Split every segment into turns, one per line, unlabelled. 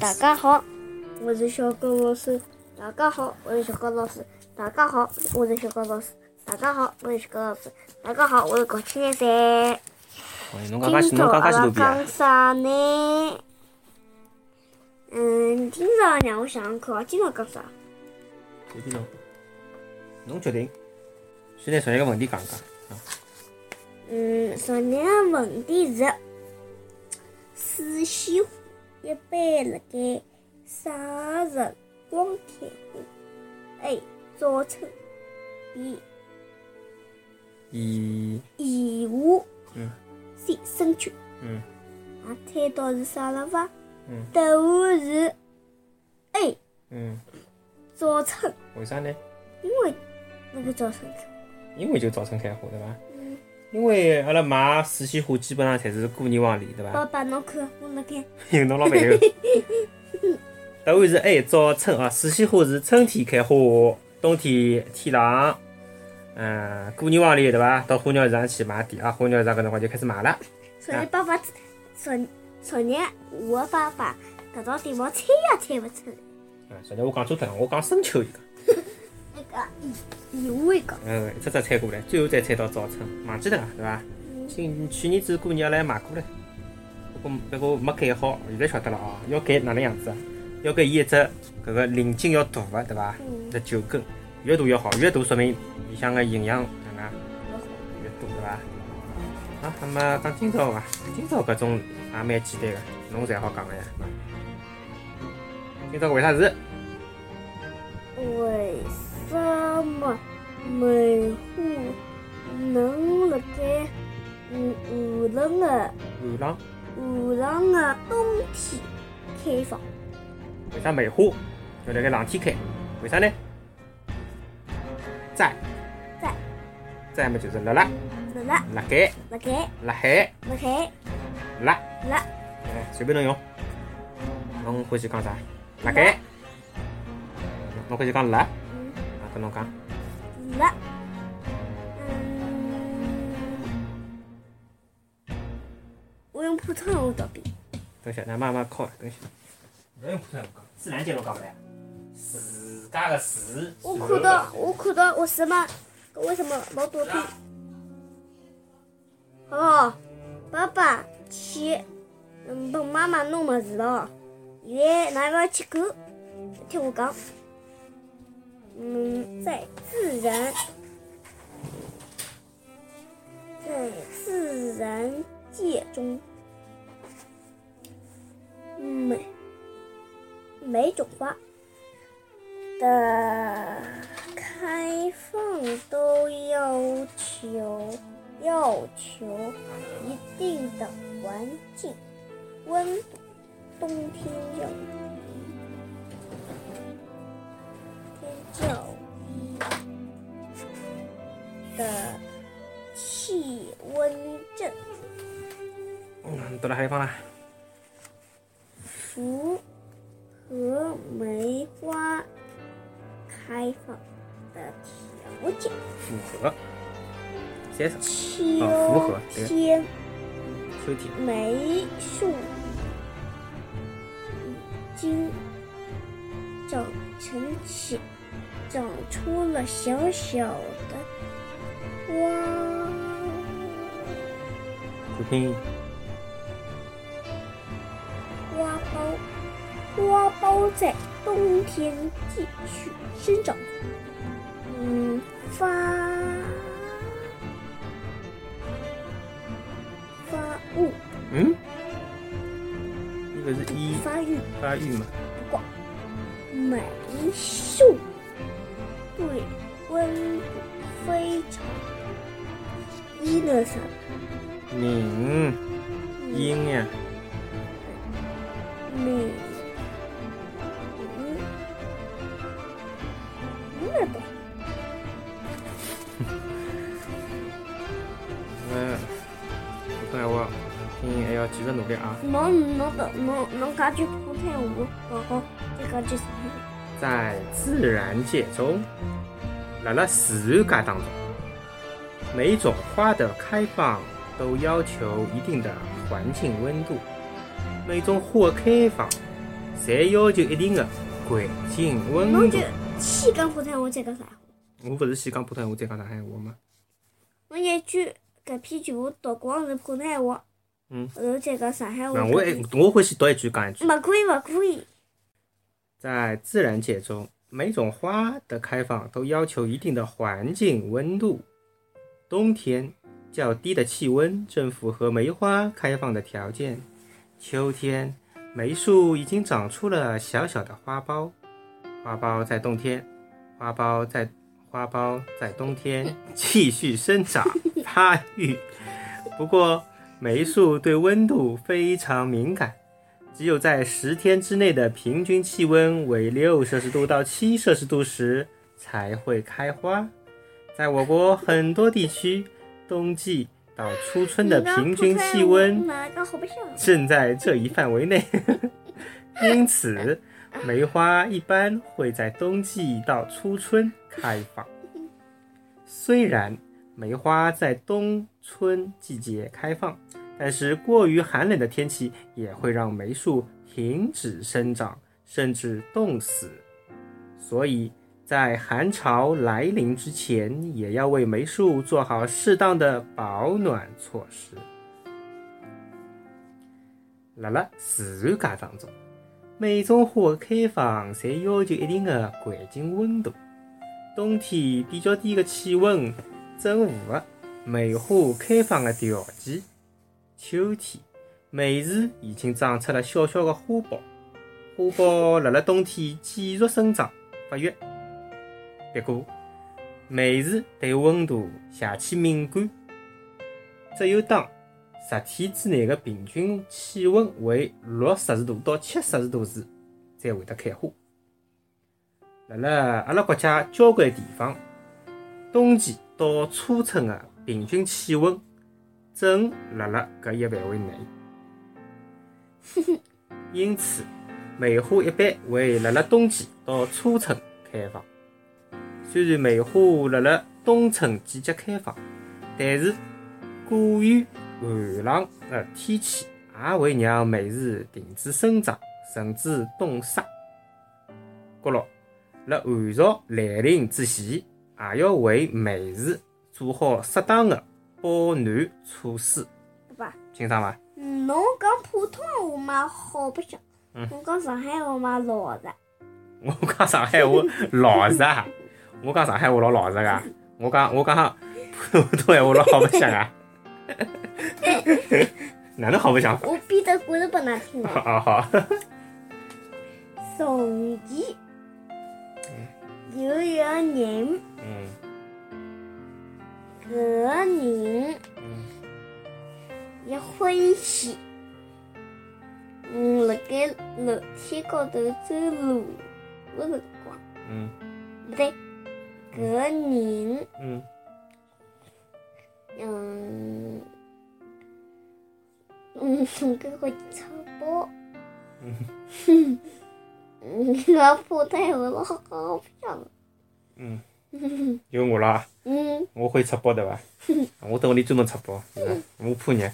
大家好，我是小高老师。大家好，我是小高老师。大家好，我是小高老师。大家好，我是小高老师。大家好，我是高青年噻。
喂，侬刚刚
今朝阿讲？啥呢？嗯，今朝让我想想看啊，今朝讲啥？
随便侬，侬决定。现在从一个问题讲讲。
嗯，昨日个问题是：水仙花一般辣盖啥辰光开花？A. 早春 B.
一，
炎夏
嗯
C. 深秋
嗯
啊，猜到是啥了伐？
嗯
答案是 A.
嗯，
早春，
为啥呢？
因为那个早春开。
因为就早春开花，对伐？
嗯，
因为阿拉买水仙花基本上侪是过年往里，对伐？
爸爸侬看，我来看，
有侬老板有。答案是 A，早春啊，水仙花是春天开花，冬天天冷。嗯，过年往里对伐？到花鸟市场去买点啊，花鸟市场搿辰光就开始买了。
昨日爸爸昨昨日我的爸爸搿道题目猜也猜勿出来。
嗯，昨日我讲错脱了，我讲深秋一个。
那个
嗯，一只只猜过来，最后再猜到早春，忘记脱了，对伐？今去年子过年阿拉买过来，不过不过没改好，现在晓得了啊，要改哪能样子啊？要改伊一只搿个鳞茎要大个，对伐？
嗯，
只九根，越大越好，越大说明里向个营养哪能越多，对伐？啊，那么讲今朝伐？今朝搿种也蛮简单个，侬侪好讲个呀。今朝搿为啥事？
为什么梅花能辣盖嗯寒冷的
寒冷，
寒冷的冬天开放？
为啥梅花要辣盖冷天开？为啥呢？在。
在。
在么就是辣辣。
辣辣。
辣盖。
辣盖。
辣海。
辣海。
辣，
辣。
哎，随便侬用。侬欢喜讲啥？辣盖。侬欢喜讲辣，跟侬讲。
辣嗯，我用普通话倒比。
等下，那慢慢靠，等下。不要用普通话讲，自然界侬讲勿来。自家个自。
我看到，我看到我什么？为什么老多笔？哦，爸爸去，嗯，帮妈妈弄么子了。现在㑚要去看，听我讲。嗯，在自然，在自然界中，每每种花的开放都要求要求一定的环境温度，冬天要的气温正
嗯，到了海地方了。
符合梅花开放的条件。
符合。
秋
哦符合对
天
秋天。
梅树已经长成起，长出了小小的花
就拼
花苞，花苞在冬天继续生长。嗯，发发物
嗯？一个是一
发育。
发育嘛，
不过，梅树对温度非常低的啥？
敏阴呀，
敏嗯，那不
嗯，普通闲话听还要继续努力啊。
侬侬的侬侬讲句普通话，好好，再讲句啥？
在自然界中，辣辣自然界当中，每种花的开放都要求一定的环境温度。每种花的开放侪要求一定的环境温度
侬就。先讲普通话，再讲上海话。
我勿是先讲普通话，再讲上海话吗？
侬一句搿篇全部读光是普通闲话，
嗯
后头再讲上海话
那。我还我会先读一句讲一句。
勿可以，勿可以。
在自然界中，每种花的开放都要求一定的环境温度。冬天，较低的气温正符合梅花开放的条件。秋天，梅树已经长出了小小的花苞，花苞在冬天，花苞在花苞在冬天 继续生长发育。不过，梅树对温度非常敏感。只有在十天之内的平均气温为六摄氏度到七摄氏度时才会开花。在我国很多地区，冬季到初春的平均气温？正在这一范围内，因此梅花一般会在冬季到初春开放。虽然梅花在冬春季节开放，但是过于寒冷的天气也会让梅树停止生长，甚至冻死。所以在寒潮来临之前，也要为梅树做好适当的保暖措施。辣辣自然界当中，每种花的开放侪要求一定的环境温度。冬天比较低的气温正符合梅花开放的条件。秋天，梅树已经长出了小小的花苞，花苞辣辣冬天继续生长发育。不过，梅树对温度邪气敏感，只有当十天之内的平均气温为六摄氏度到七摄氏度时，才会得开花。辣辣阿拉国家交关地方，冬季到初春的平均气温正辣辣搿一范围内，因此梅花一般会辣辣冬季到初春开放。虽然梅花辣辣冬春季节开放，但是过于寒冷的天气也会让梅树停止生长，甚至冻杀。角落辣寒潮来临之前，也要为梅树做好适当的保暖措施？清爽伐？
嗯侬讲普通话嘛好白相，
嗯
侬讲上海话嘛老实。
我讲上海话老实啊，我讲上海话老老实个，我讲我讲普通闲话老好白相啊，哪能好白相？
我编的故事拨㑚听 哦。
啊好，
从前有一个人，
嗯。
搿个人
嗯。
一欢喜，嗯，辣盖楼梯高头走路。个辰光，
嗯。
不对，搿个人，
嗯。
嗯，嗯，搿会草包，
嗯。
嗯，搿普通话老好漂亮，
嗯，有我了啊，
嗯，
我会出包对伐？我等屋里专门出包，是吧我怕热。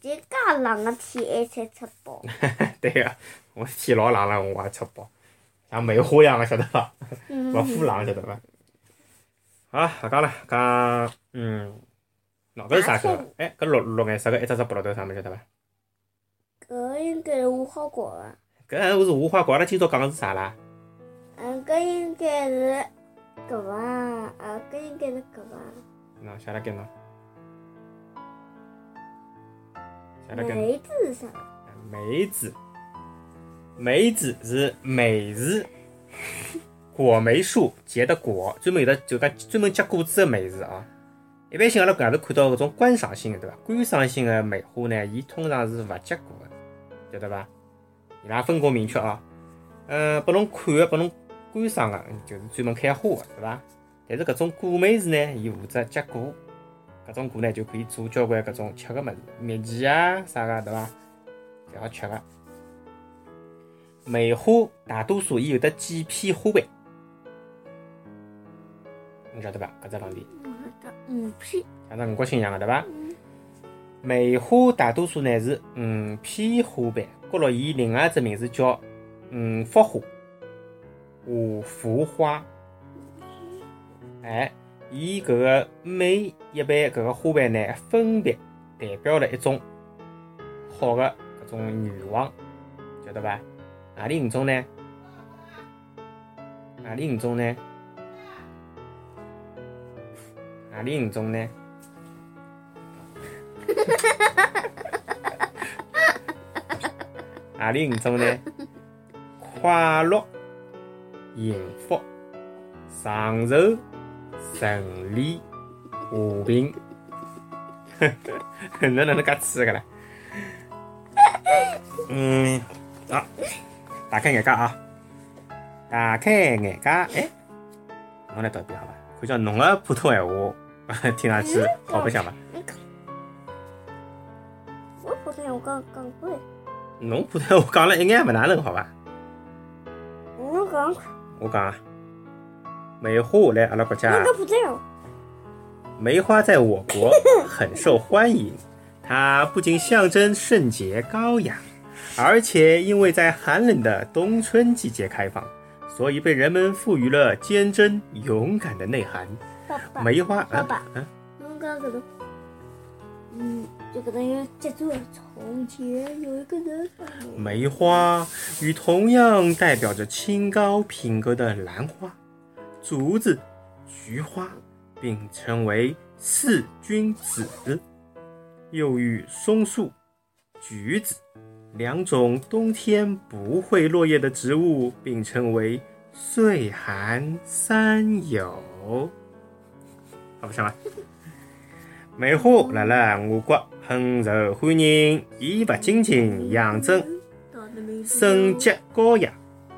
就介冷个天还才出包，
对个、我天老冷了，我也出包，像梅花一样个，晓得伐？
嗯
勿腐冷，晓得伐？好，勿讲了，讲嗯，喏，搿是啥个？哎，搿绿绿颜色个一只只白绿豆啥物事晓得伐？
搿应该是无花果伐，
搿是无花果，阿拉今朝讲个是啥啦？
嗯，搿应该是搿伐？啊，搿应该是搿伐？
喏，写辣盖喏，写辣盖喏。
梅子是啥？
梅子，梅子是梅树，果梅树结的果，专门有的就讲专门结果子的梅子啊。一般性阿拉外头看到搿种观赏性的，对伐？观赏性的梅花呢，伊通常是勿结果的，晓得伐？伊拉分工明确啊。呃，拨侬看的，拨侬观赏的，就是专门开花的，对伐？但是搿种果梅树呢，伊负责结果，搿种果呢就可以做交关搿种吃个物事，蜜饯啊啥个，对伐？侪好吃个。梅花大多数伊有得几片花瓣，你晓得伐？搿只问题
五片，
像只五角星一样个，对伐？梅花大多数呢是五片花瓣，觉着伊另外一只名字叫五福花、五福花。哎，伊搿个每一瓣搿个花瓣呢，分别代表了一种好的搿种愿望，晓得伐？何里五种呢？何里五种呢？何里五种呢？何里五种呢？快乐、幸福、长寿、顺利、和平。呵哪能介吃个啦？嗯，好，打开眼界啊！打开眼界，哎，侬来读一遍好伐？看叫侬个普通闲话，听上去好白相伐？
我普通闲话讲讲过，
侬普通闲话讲了一眼也勿哪能，好伐？
侬讲，
我讲啊，梅花来阿拉国家。
侬，讲普通闲话，
梅花在我国很受欢迎，它不仅象征圣洁高雅，而且因为在寒冷的冬春季节开放，所以被人们赋予了坚贞勇敢的内涵。
爸爸，
梅花，
爸爸
嗯嗯，
侬讲搿个，嗯，就搿能有记住了。从前有一个人，
梅花与同样代表着清高品格的兰花、竹子、菊花并称为四君子，又与松树、橘子两种冬天不会落叶的植物并称为岁寒三友。好不像伐？梅花辣辣我国很受欢迎，伊勿仅仅象征圣洁高雅，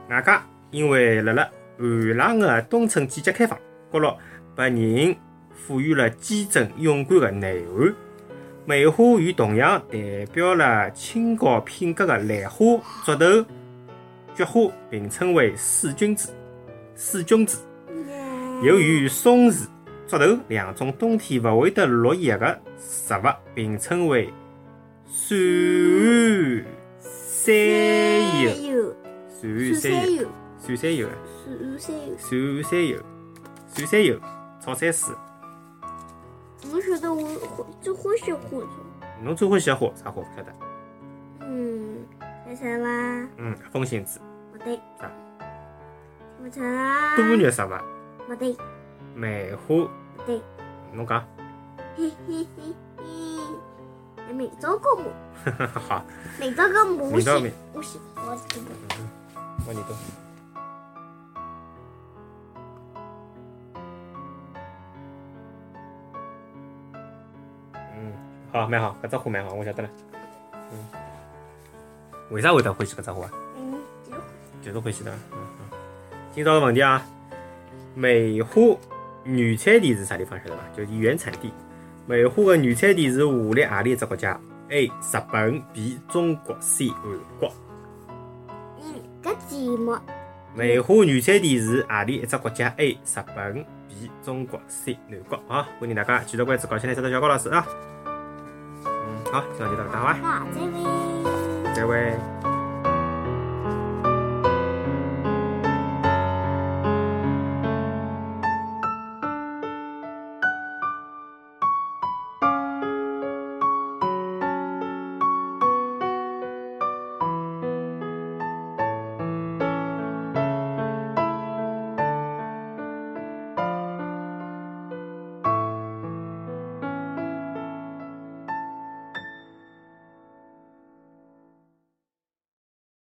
外加因为辣辣寒冷的冬春季节开放，角落被人赋予了坚贞勇敢的内涵。梅花与同样代表了清高品格的兰花、竹头、菊花并称为四君子。四君子。又与松树、竹头两种冬天勿会得落叶的植物并称为山寒三友。
友，
山
山
寒三友，
友，
山三友啊，
山山友。
山三友，山三友，草山水。
我晓得我欢最欢喜花种，
侬最欢喜火啥火？不晓得？
嗯，猜猜伐？
嗯，风信子。
不对。
啥？
我猜啦。
多肉植物，
不对，
梅花。
不对。
侬讲。
嘿嘿嘿嘿。还没找过我，
好，
没找过我喜我喜我这个。
我你读。好，蛮好，搿只花蛮好，我晓得了。嗯，为啥会得欢喜搿只花啊？
嗯，就
就是欢喜的。嗯嗯。今朝个问题啊，梅花原产地是啥地方晓得伐？就是原产地。梅花的原产地是下列何里一只国家？A. 日本 B. 中国 C. 韩国。
嗯，搿节目
梅花原产地是何里一只国家？A. 日本 B. 中国 C. 韩国。好，欢迎大家继续关注搞起来这个小高老师啊。嗯，好，今朝就到这，好伐？
大这位。